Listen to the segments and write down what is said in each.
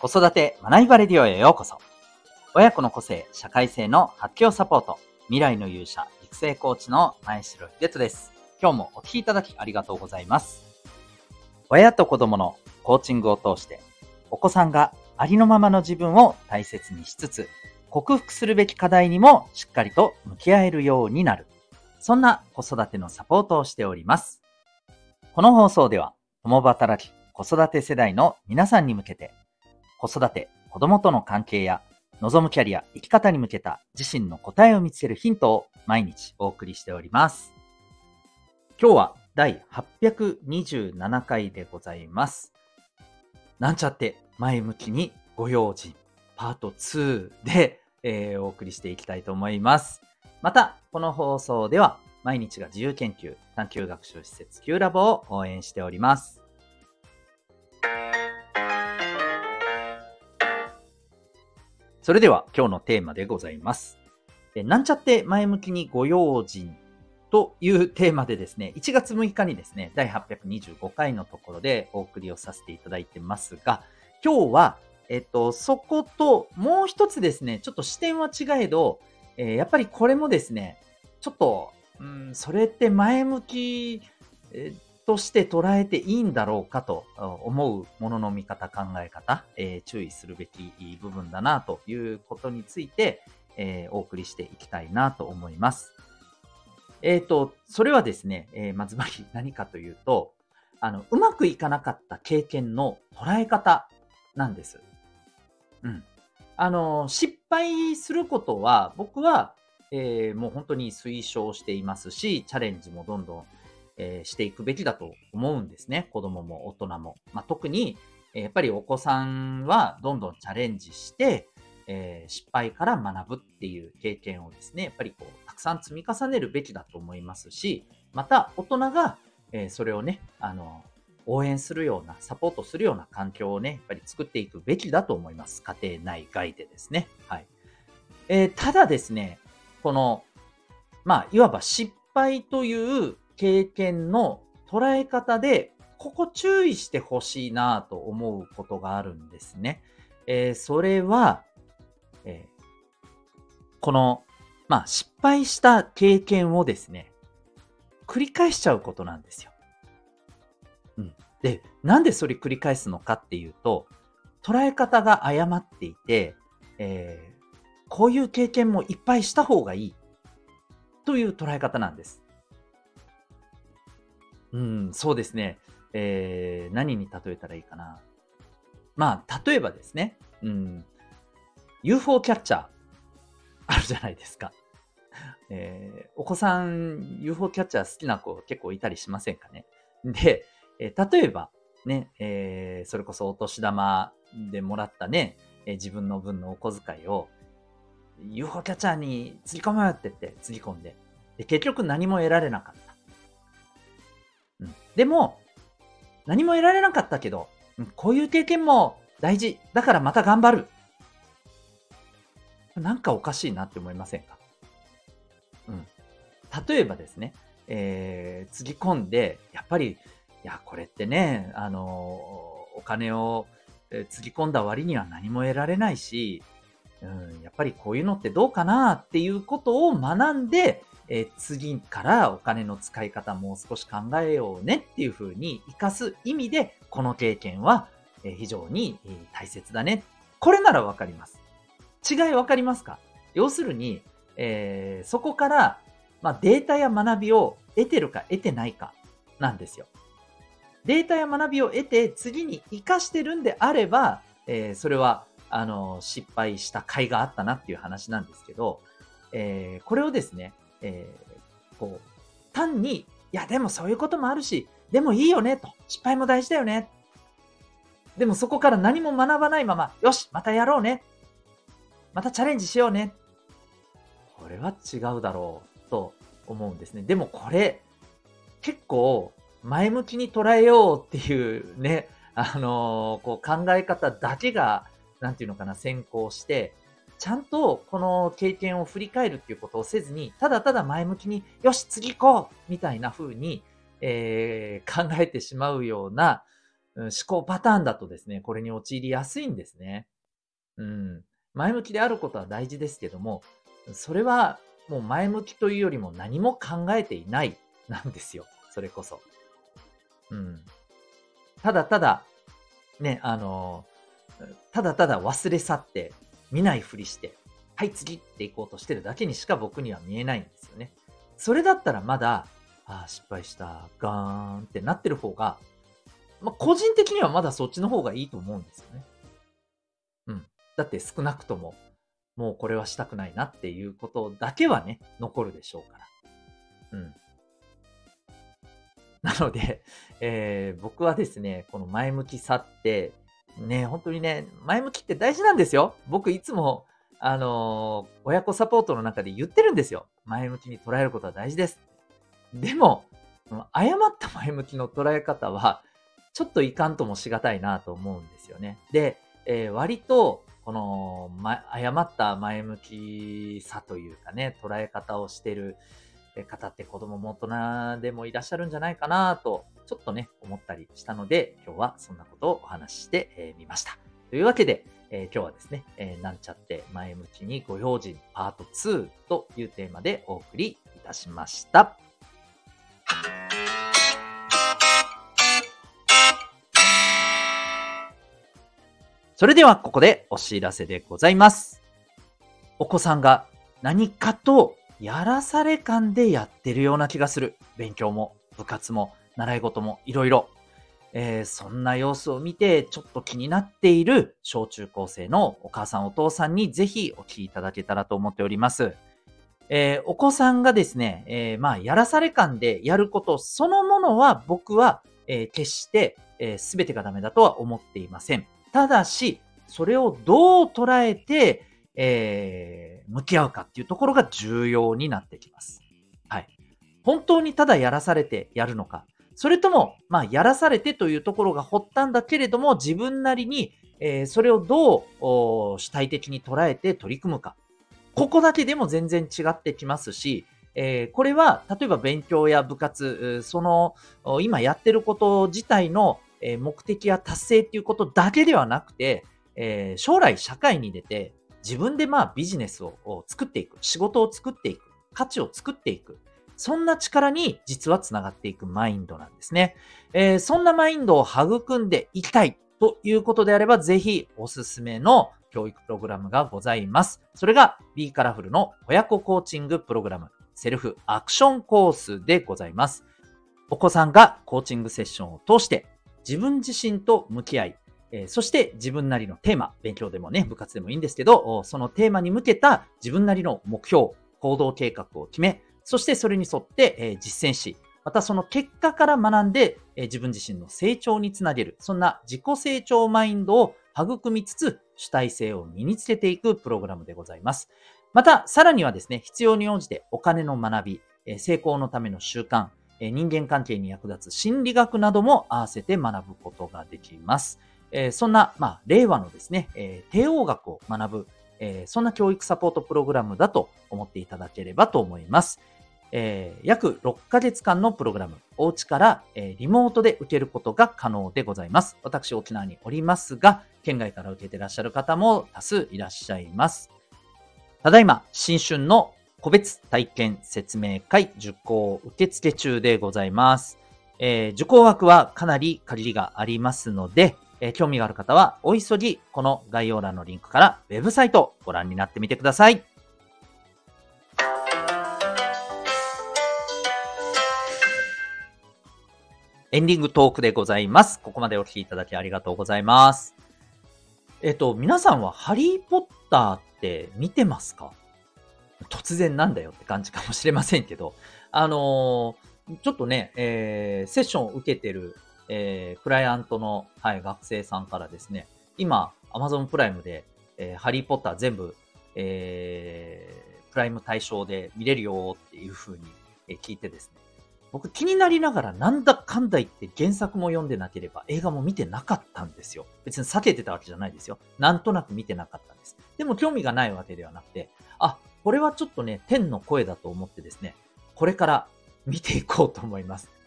子育て学びバレディオへようこそ。親子の個性、社会性の発揮をサポート。未来の勇者、育成コーチの前城秀人です。今日もお聴きいただきありがとうございます。親と子供のコーチングを通して、お子さんがありのままの自分を大切にしつつ、克服するべき課題にもしっかりと向き合えるようになる。そんな子育てのサポートをしております。この放送では、共働き、子育て世代の皆さんに向けて、子育て、子供との関係や、望むキャリア、生き方に向けた自身の答えを見つけるヒントを毎日お送りしております。今日は第827回でございます。なんちゃって前向きにご用心パート2で、えー、お送りしていきたいと思います。また、この放送では毎日が自由研究探究学習施設 Q ラボを応援しております。それでは今日のテーマでございます。なんちゃって前向きにご用心というテーマでですね、1月6日にですね、第825回のところでお送りをさせていただいてますが、今日は、えっと、そこともう一つですね、ちょっと視点は違えど、えー、やっぱりこれもですね、ちょっと、うん、それって前向き、えーとして捉えていいんだろうかと思うものの見方、考え方、えー、注意するべき部分だなということについて、えー、お送りしていきたいなと思います。えっ、ー、と、それはですね、えまずまり何かというと、あの、うまくいかなかった経験の捉え方なんです。うん。あの、失敗することは、僕は、えもう本当に推奨していますし、チャレンジもどんどんえー、していくべきだと思うんですね。子供も大人も。まあ、特に、やっぱりお子さんはどんどんチャレンジして、えー、失敗から学ぶっていう経験をですね、やっぱりこう、たくさん積み重ねるべきだと思いますし、また大人が、えー、それをね、あの、応援するような、サポートするような環境をね、やっぱり作っていくべきだと思います。家庭内外でですね。はい。えー、ただですね、この、まあ、いわば失敗という経験の捉え方で、ここ注意してほしいなと思うことがあるんですね。えー、それは、えー、この、まあ、失敗した経験をですね、繰り返しちゃうことなんですよ。うん。で、なんでそれ繰り返すのかっていうと、捉え方が誤っていて、えー、こういう経験もいっぱいした方がいいという捉え方なんです。うん、そうですね。えー、何に例えたらいいかな。まあ、例えばですね、うん、UFO キャッチャー、あるじゃないですか。えー、お子さん、UFO キャッチャー好きな子結構いたりしませんかね。で、えー、例えば、ね、えー、それこそお年玉でもらったね、えー、自分の分のお小遣いを UFO キャッチャーにつぎ込むよって言ってつぎ込んでで、結局何も得られなかった。でも、何も得られなかったけど、こういう経験も大事。だからまた頑張る。なんかおかしいなって思いませんか？うん。例えばですね、えー、つぎ込んで、やっぱり、いや、これってね、あの、お金を、つぎ込んだ割には何も得られないし、うん、やっぱりこういうのってどうかなっていうことを学んで、えー、次からお金の使い方もう少し考えようねっていうふうに活かす意味で、この経験は非常に大切だね。これならわかります。違いわかりますか？要するに、えー、そこから、まあ、データや学びを得てるか得てないかなんですよ。データや学びを得て次に活かしてるんであれば、えー、それはあの失敗した甲斐があったなっていう話なんですけど、えー、これをですね、えー、こう、単に、いや、でもそういうこともあるし、でもいいよね、と。失敗も大事だよね。でもそこから何も学ばないまま、よし、またやろうね。またチャレンジしようね。これは違うだろうと思うんですね。でもこれ、結構前向きに捉えようっていうね、あのー、こう考え方だけが、なんていうのかな、先行して、ちゃんとこの経験を振り返るっていうことをせずに、ただただ前向きに、よし、次行こうみたいな風に、えー、考えてしまうような、思考パターンだとですね、これに陥りやすいんですね。うん。前向きであることは大事ですけども、それはもう前向きというよりも何も考えていないなんですよ。それこそ。うん。ただただ、ね、あの、ただただ忘れ去って、見ないふりして、はい、次って行こうとしてるだけにしか僕には見えないんですよね。それだったらまだ、ああ、失敗した、ガーンってなってる方が、まあ、個人的にはまだそっちの方がいいと思うんですよね。うん。だって少なくとも、もうこれはしたくないなっていうことだけはね、残るでしょうから。うん。なので、えー、僕はですね、この前向きさって、ね、本当にね、前向きって大事なんですよ。僕いつも、あのー、親子サポートの中で言ってるんですよ。前向きに捉えることは大事です。でも、誤った前向きの捉え方は、ちょっといかんともしがたいなと思うんですよね。で、えー、割と、この、ま、誤った前向きさというかね、捉え方をしてる方って子供も大人でもいらっしゃるんじゃないかなと、ちょっとね、思ったりしたので、今日はそんなことをお話ししてみました。というわけで、えー、今日はですね、えー、なんちゃって前向きにご用心パート2というテーマでお送りいたしました。それではここでお知らせでございます。お子さんが何かとやらされ感でやってるような気がする。勉強も部活も習い事もいろいろ。えー、そんな様子を見てちょっと気になっている小中高生のお母さんお父さんにぜひお聞きいただけたらと思っております。えー、お子さんがですね、えー、まあ、やらされ感でやることそのものは僕は、え決して、えー、全てがダメだとは思っていません。ただし、それをどう捉えて、えー、向き合うかっていうところが重要になってきます。はい。本当にただやらされてやるのか、それとも、まあ、やらされてというところが発端だけれども、自分なりに、えー、それをどう主体的に捉えて取り組むか。ここだけでも全然違ってきますし、えー、これは、例えば勉強や部活、その、今やってること自体の目的や達成っていうことだけではなくて、えー、将来社会に出て、自分でまあビジネスを作っていく、仕事を作っていく、価値を作っていく。そんな力に実はつながっていくマインドなんですね。えー、そんなマインドを育んでいきたいということであれば、ぜひおすすめの教育プログラムがございます。それが B カラフルの親子コーチングプログラム、セルフアクションコースでございます。お子さんがコーチングセッションを通して自分自身と向き合い、えー、そして自分なりのテーマ、勉強でもね、部活でもいいんですけど、そのテーマに向けた自分なりの目標、行動計画を決め、そしてそれに沿って、えー、実践し、またその結果から学んで、えー、自分自身の成長につなげる、そんな自己成長マインドを育みつつ、主体性を身につけていくプログラムでございます。また、さらにはですね、必要に応じてお金の学び、え成功のための習慣、え人間関係に役立つ心理学なども合わせて学ぶことができます。えそんな、まあ、令和のですね、え帝王学を学ぶ、えそんな教育サポートプログラムだと思っていただければと思います。えー、約6ヶ月間のプログラム、お家から、えー、リモートで受けることが可能でございます。私、沖縄におりますが、県外から受けてらっしゃる方も多数いらっしゃいます。ただいま、新春の個別体験説明会受講受付中でございます。えー、受講枠はかなり限りがありますので、えー、興味がある方はお急ぎこの概要欄のリンクからウェブサイトをご覧になってみてください。エンディングトークでございます。ここまでお聞きいただきありがとうございます。えっと、皆さんはハリーポッターって見てますか？突然なんだよって感じかもしれませんけど、あのー、ちょっとね、えー、セッションを受けてる、えー、クライアントの、はい、学生さんからですね、今、Amazon プライムで、えー、ハリーポッター全部、えー、プライム対象で見れるよっていう風に聞いてですね、僕気になりながらなんだかんだ言って原作も読んでなければ映画も見てなかったんですよ。別に避けてたわけじゃないですよ。なんとなく見てなかったんです。でも興味がないわけではなくて、あ、これはちょっとね、天の声だと思ってですね、これから見ていこうと思います。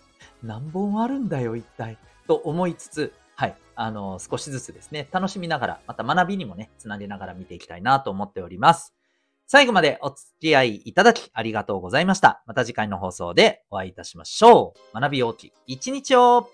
何本あるんだよ、一体。と思いつつ、はい。あの、少しずつですね、楽しみながら、また学びにもね、つなげながら見ていきたいなと思っております。最後までお付き合いいただきありがとうございました。また次回の放送でお会いいたしましょう。学び大きい一日を